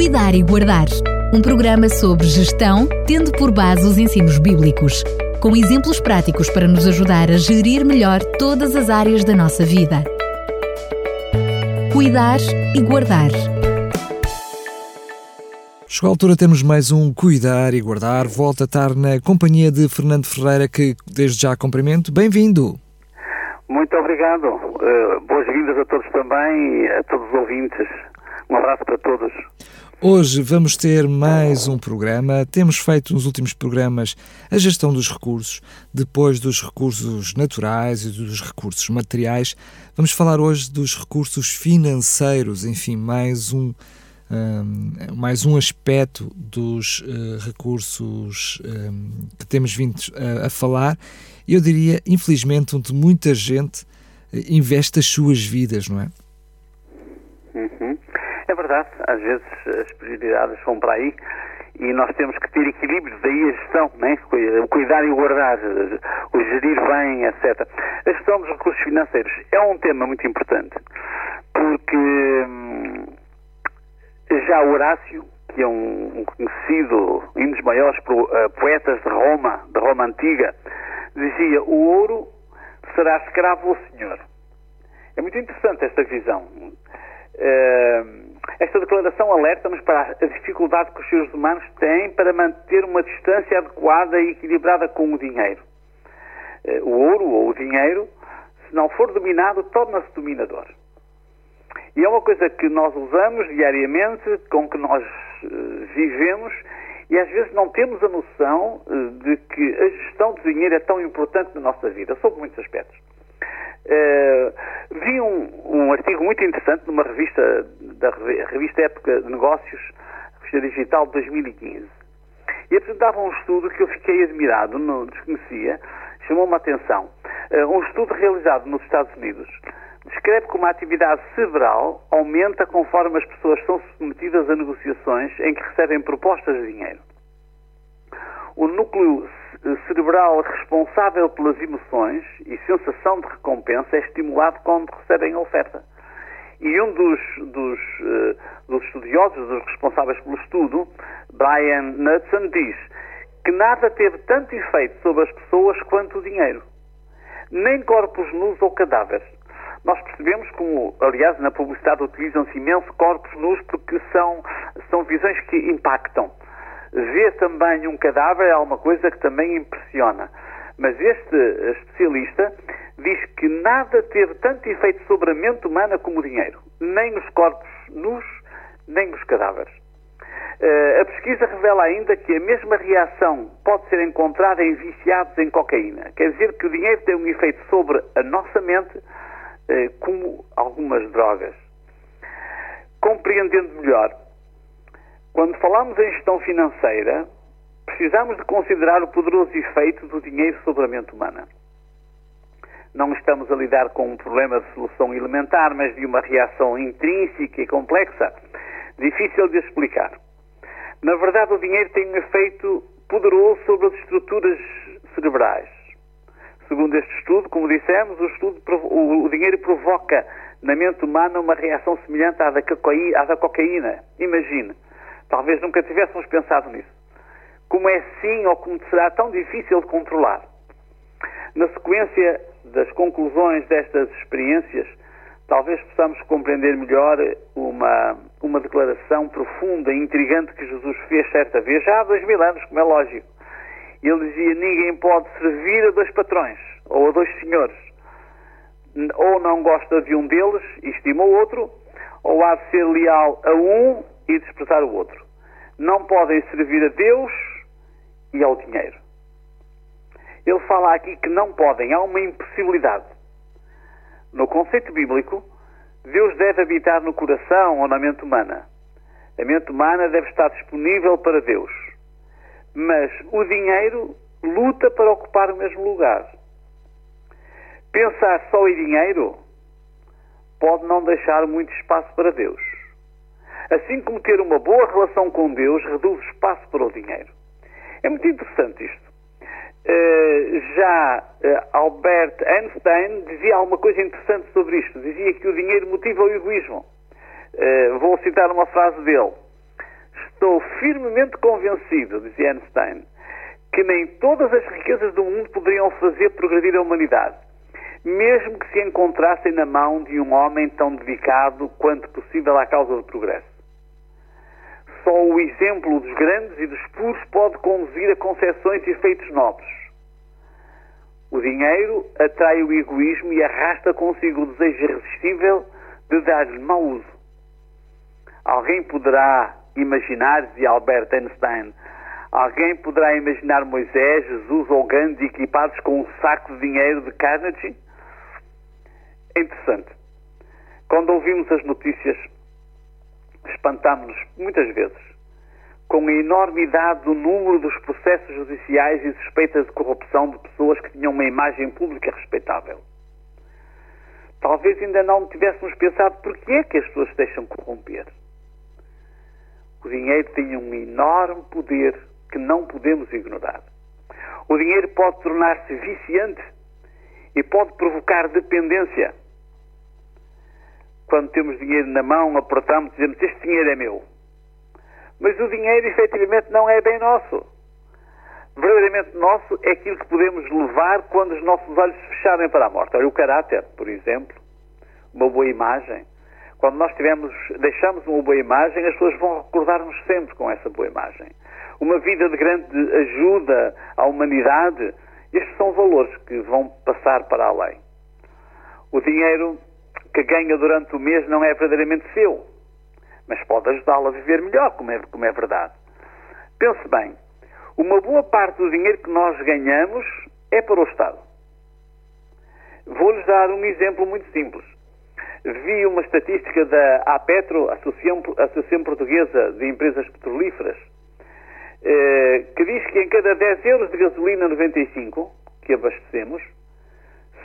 Cuidar e Guardar. Um programa sobre gestão, tendo por base os ensinos bíblicos, com exemplos práticos para nos ajudar a gerir melhor todas as áreas da nossa vida. Cuidar e Guardar. Chegou a altura, temos mais um Cuidar e Guardar. Volta a estar na companhia de Fernando Ferreira, que desde já cumprimento. Bem-vindo! Muito obrigado. Uh, Boas-vindas a todos também e a todos os ouvintes. Um abraço para todos. Hoje vamos ter mais um programa. Temos feito nos últimos programas a gestão dos recursos, depois dos recursos naturais e dos recursos materiais. Vamos falar hoje dos recursos financeiros, enfim, mais um, um mais um aspecto dos uh, recursos um, que temos vindo a, a falar. Eu diria, infelizmente, onde muita gente eh, investe as suas vidas, não é? Verdade, às vezes as prioridades vão para aí e nós temos que ter equilíbrio, daí a gestão, né? o cuidar e o guardar, o gerir bem, etc. A gestão dos recursos financeiros é um tema muito importante, porque hum, já Horácio, que é um, conhecido, um dos maiores uh, poetas de Roma, da Roma Antiga, dizia: O ouro será escravo ao Senhor. É muito interessante esta visão. Uh, esta declaração alerta-nos para a dificuldade que os seres humanos têm para manter uma distância adequada e equilibrada com o dinheiro. Uh, o ouro ou o dinheiro, se não for dominado, torna-se dominador. E é uma coisa que nós usamos diariamente, com que nós uh, vivemos e às vezes não temos a noção de que a gestão do dinheiro é tão importante na nossa vida, sob muitos aspectos. Uh, vi um, um, artigo muito interessante numa revista, da revista Época de Negócios, revista digital de 2015, e apresentava um estudo que eu fiquei admirado, não desconhecia, chamou-me a atenção. Uh, um estudo realizado nos Estados Unidos descreve como a atividade cerebral aumenta conforme as pessoas são submetidas a negociações em que recebem propostas de dinheiro. O núcleo cerebral responsável pelas emoções e sensação de recompensa é estimulado quando recebem a oferta. E um dos, dos, uh, dos estudiosos, dos responsáveis pelo estudo, Brian Knudsen, diz que nada teve tanto efeito sobre as pessoas quanto o dinheiro. Nem corpos nus ou cadáveres. Nós percebemos como, aliás, na publicidade utilizam-se imenso corpos nus porque são, são visões que impactam. Ver também um cadáver é uma coisa que também impressiona. Mas este especialista diz que nada teve tanto efeito sobre a mente humana como o dinheiro. Nem os corpos nus, nem os cadáveres. Uh, a pesquisa revela ainda que a mesma reação pode ser encontrada em viciados em cocaína. Quer dizer que o dinheiro tem um efeito sobre a nossa mente, uh, como algumas drogas. Compreendendo melhor quando falamos em gestão financeira, precisamos de considerar o poderoso efeito do dinheiro sobre a mente humana. Não estamos a lidar com um problema de solução elementar, mas de uma reação intrínseca e complexa, difícil de explicar. Na verdade, o dinheiro tem um efeito poderoso sobre as estruturas cerebrais. Segundo este estudo, como dissemos, o, estudo, o, dinheiro provoca na mente humana uma reação semelhante à da, à da cocaína. Imagine Talvez nunca tivéssemos pensado nisso. Como é sim ou como será tão difícil de controlar? Na sequência das conclusões destas experiências, talvez possamos compreender melhor uma, uma declaração profunda e intrigante que Jesus fez certa vez, já há dois mil anos, como é lógico. Ele dizia: Ninguém pode servir a dois patrões ou a dois senhores. Ou não gosta de um deles e estima o outro, ou há de ser leal a um e desprezar o outro. Não podem servir a Deus e ao dinheiro. Ele fala aqui que não podem, há uma impossibilidade. No conceito bíblico, Deus deve habitar no coração ou na mente humana. A mente humana deve estar disponível para Deus. Mas o dinheiro luta para ocupar o mesmo lugar. Pensar só em dinheiro pode não deixar muito espaço para Deus. Assim como ter uma boa relação com Deus reduz o espaço para o dinheiro. É muito interessante isto. Uh, já uh, Albert Einstein dizia alguma coisa interessante sobre isto. Dizia que o dinheiro motiva o egoísmo. Uh, vou citar uma frase dele. Estou firmemente convencido, dizia Einstein, que nem todas as riquezas do mundo poderiam fazer progredir a humanidade, mesmo que se encontrassem na mão de um homem tão dedicado quanto possível à causa do progresso. Só o exemplo dos grandes e dos puros pode conduzir a concepções e efeitos nobres. O dinheiro atrai o egoísmo e arrasta consigo o desejo irresistível de dar-lhe mau uso. Alguém poderá imaginar, dizia Albert Einstein, alguém poderá imaginar Moisés, Jesus ou Gandhi equipados com um saco de dinheiro de Carnegie? É interessante. Quando ouvimos as notícias, espantámos-nos muitas vezes com a enormidade do número dos processos judiciais e suspeitas de corrupção de pessoas que tinham uma imagem pública respeitável. Talvez ainda não tivéssemos pensado porquê é que as pessoas se deixam corromper. O dinheiro tem um enorme poder que não podemos ignorar. O dinheiro pode tornar-se viciante e pode provocar dependência. Quando temos dinheiro na mão, apertamos e dizemos: Este dinheiro é meu. Mas o dinheiro, efetivamente, não é bem nosso. Verdadeiramente nosso é aquilo que podemos levar quando os nossos olhos se fecharem para a morte. Olha, o caráter, por exemplo, uma boa imagem. Quando nós tivemos, deixamos uma boa imagem, as pessoas vão recordar-nos sempre com essa boa imagem. Uma vida de grande ajuda à humanidade, estes são valores que vão passar para além. O dinheiro que ganha durante o mês não é verdadeiramente seu mas pode ajudá-lo a viver melhor, como é, como é verdade. Pense bem, uma boa parte do dinheiro que nós ganhamos é para o Estado. Vou-lhes dar um exemplo muito simples. Vi uma estatística da APetro, Associação, Associação Portuguesa de Empresas Petrolíferas, eh, que diz que em cada 10 euros de gasolina 95 que abastecemos,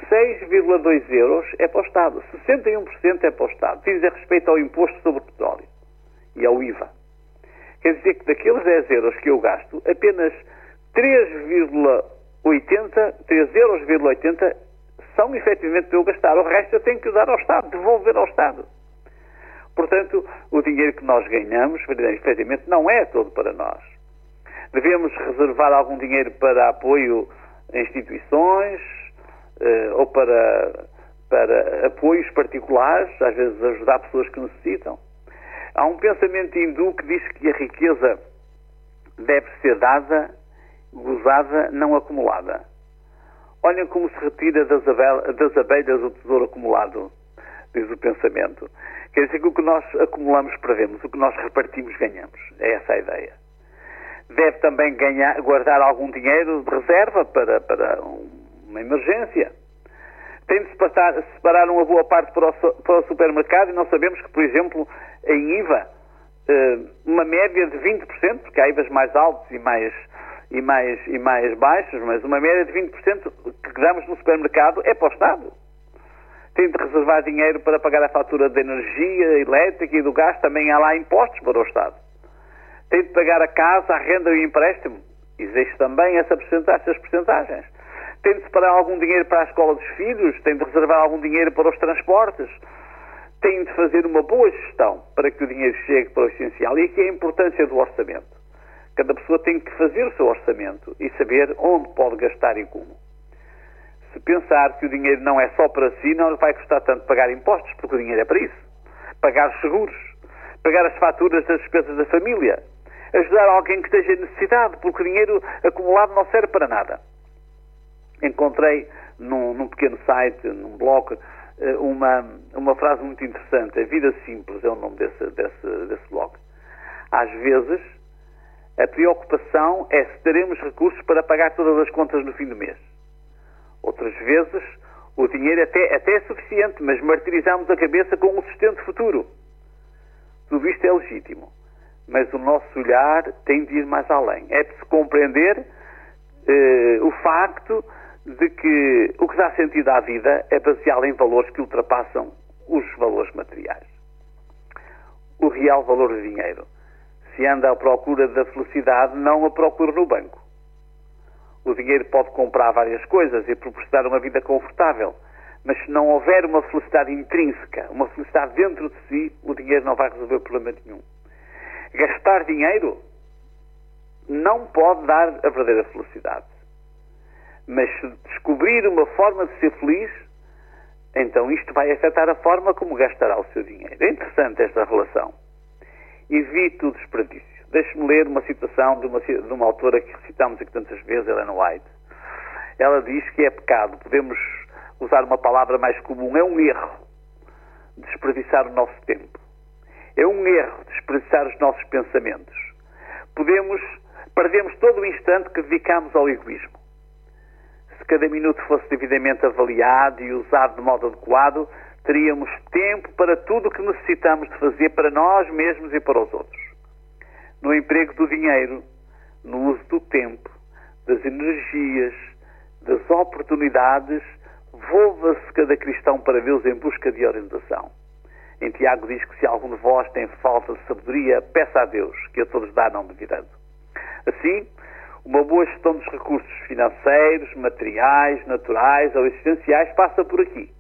6,2 euros é para o Estado. 61% é para o Estado. Diz a respeito ao imposto sobre o petróleo e ao IVA. Quer dizer que daqueles 10 euros que eu gasto, apenas 3,80, 3 euros, são efetivamente para eu gastar. O resto eu tenho que dar ao Estado, devolver ao Estado. Portanto, o dinheiro que nós ganhamos, efetivamente, não é todo para nós. Devemos reservar algum dinheiro para apoio a instituições ou para, para apoios particulares, às vezes ajudar pessoas que necessitam. Há um pensamento hindu que diz que a riqueza deve ser dada, gozada, não acumulada. Olhem como se retira das, abelhas o tesouro acumulado, diz o pensamento. Quer dizer que o que nós acumulamos perdemos, o que nós repartimos ganhamos. É essa a ideia. Deve também ganhar, guardar algum dinheiro de reserva para, para uma emergência tem de separar, uma boa parte para o, para o, supermercado e nós sabemos que, por exemplo, em IVA, eh, uma média de 20%, porque há IVAs mais altos e mais, e mais, e mais baixos, mas uma média de 20% que damos no supermercado é para o Estado. Tem de reservar dinheiro para pagar a fatura de energia elétrica e do gás, também há lá impostos para o Estado. Tem de pagar a casa, a renda e o empréstimo. Existe também essa essas porcentagens tem de separar algum dinheiro para a escola dos filhos, tem de reservar algum dinheiro para os transportes, tem de fazer uma boa gestão para que o dinheiro chegue para o essencial. E aqui é a importância do orçamento. Cada pessoa tem que fazer o seu orçamento e saber onde pode gastar e como. Se pensar que o dinheiro não é só para si, não vai custar tanto pagar impostos, porque o dinheiro é para isso. Pagar os seguros, pagar as faturas das despesas da família, ajudar alguém que esteja em necessidade, porque o dinheiro acumulado não serve para nada encontrei num, num pequeno site, num blog, eh, uma, uma frase muito interessante. A vida simples é o nome desse, desse, desse blog. Às vezes, a preocupação é se teremos recursos para pagar todas as contas no fim do mês. Outras vezes, o dinheiro até, até é suficiente, mas martirizamos a cabeça com um sustento futuro. Tudo isto é legítimo, mas o nosso olhar tem de ir mais além. É de se compreender eh, o facto de que o que dá sentido à vida é baseado em valores que ultrapassam os valores materiais. O real valor do dinheiro. Se anda à procura da felicidade, não a procura no banco. O dinheiro pode comprar várias coisas e proporcionar uma vida confortável, mas se não houver uma felicidade intrínseca, uma felicidade dentro de si, o dinheiro não vai resolver problema nenhum. Gastar dinheiro não pode dar a verdadeira felicidade. Mas se descobrir uma forma de ser feliz, então isto vai afetar a forma como gastará o seu dinheiro. É interessante esta relação. Evite o desperdício. Deixe-me ler uma citação de uma, de uma autora que recitamos aqui tantas vezes, Ellen White. Ela diz que é pecado, podemos usar uma palavra mais comum, é um erro desperdiçar o nosso tempo. É um erro desperdiçar os nossos pensamentos. Podemos, perdemos todo o instante que dedicamos ao egoísmo. Se cada minuto fosse devidamente avaliado e usado de modo adequado, teríamos tempo para tudo o que necessitamos de fazer para nós mesmos e para os outros. No emprego do dinheiro, no uso do tempo, das energias, das oportunidades, volva-se cada cristão para Deus em busca de orientação. Em Tiago diz que se algum de vós tem falta de sabedoria, peça a Deus, que a todos dá não duvidando. Assim, uma boa gestão dos recursos financeiros, materiais, naturais ou existenciais passa por aqui.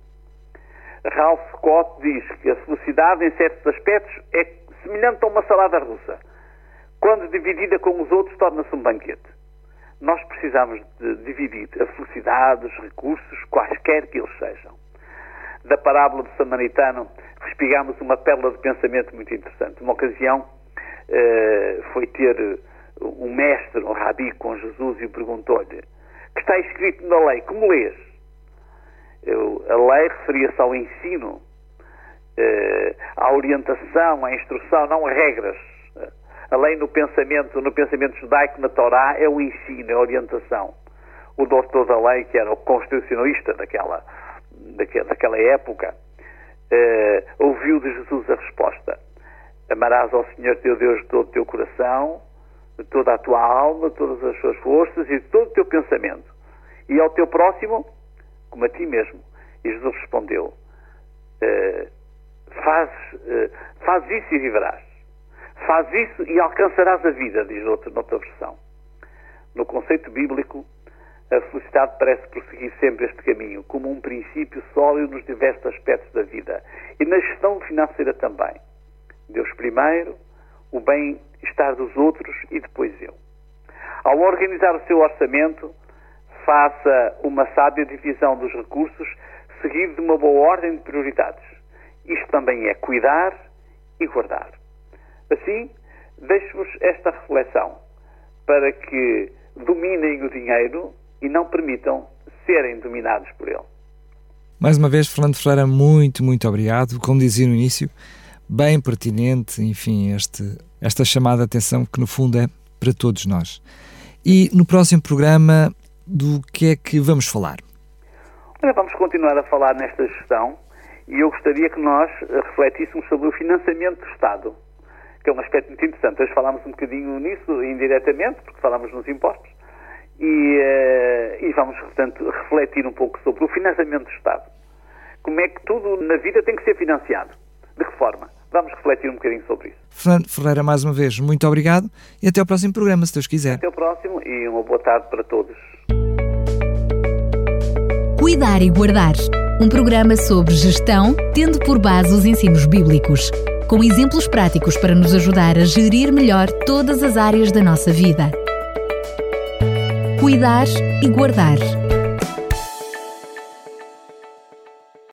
Ralph Scott diz que a felicidade, em certos aspectos, é semelhante a uma salada russa. Quando dividida com os outros, torna-se um banquete. Nós precisamos de dividir a felicidade, os recursos, quaisquer que eles sejam. Da parábola do samaritano, respigamos uma pérola de pensamento muito interessante. Uma ocasião uh, foi ter um mestre, um rabi, com Jesus e perguntou-lhe: que está escrito na lei, como lês? Eu, a lei referia-se ao ensino, uh, à orientação, à instrução, não a regras. A lei no pensamento, no pensamento judaico, na Torá, é o ensino, é a orientação. O doutor da lei, que era o constitucionalista daquela, daquela, daquela época, uh, ouviu de Jesus a resposta: Amarás ao Senhor teu Deus de todo o teu coração, toda a tua alma, todas as suas forças e todo o teu pensamento. E ao teu próximo, como a ti mesmo. E Jesus respondeu: uh, faz, uh, faz isso e viverás. Faz isso e alcançarás a vida, diz outro, noutra versão. No conceito bíblico, a felicidade parece prosseguir sempre este caminho, como um princípio sólido nos diversos aspectos da vida e na gestão financeira também. Deus primeiro, o bem-estar dos outros e depois eu. Ao organizar o seu orçamento, faça uma sábia divisão dos recursos, seguido de uma boa ordem de prioridades. Isto também é cuidar e guardar. Assim, deixo-vos esta reflexão para que dominem o dinheiro e não permitam serem dominados por ele. Mais uma vez, Fernando Ferreira, muito, muito obrigado. Como dizia no início, bem pertinente, enfim, este, esta chamada de atenção que no fundo é para todos nós. E no próximo programa, do que é que vamos falar? Olha, vamos continuar a falar nesta gestão e eu gostaria que nós refletíssemos sobre o financiamento do Estado, que é um aspecto muito interessante. Hoje falámos um bocadinho nisso, indiretamente, porque falámos nos impostos, e, uh, e vamos, portanto, refletir um pouco sobre o financiamento do Estado. Como é que tudo na vida tem que ser financiado? De que forma? Vamos refletir um bocadinho sobre isso. Fernando Ferreira, mais uma vez, muito obrigado e até ao próximo programa, se Deus quiser. Até ao próximo e uma boa tarde para todos. Cuidar e Guardar um programa sobre gestão, tendo por base os ensinos bíblicos, com exemplos práticos para nos ajudar a gerir melhor todas as áreas da nossa vida. Cuidar e Guardar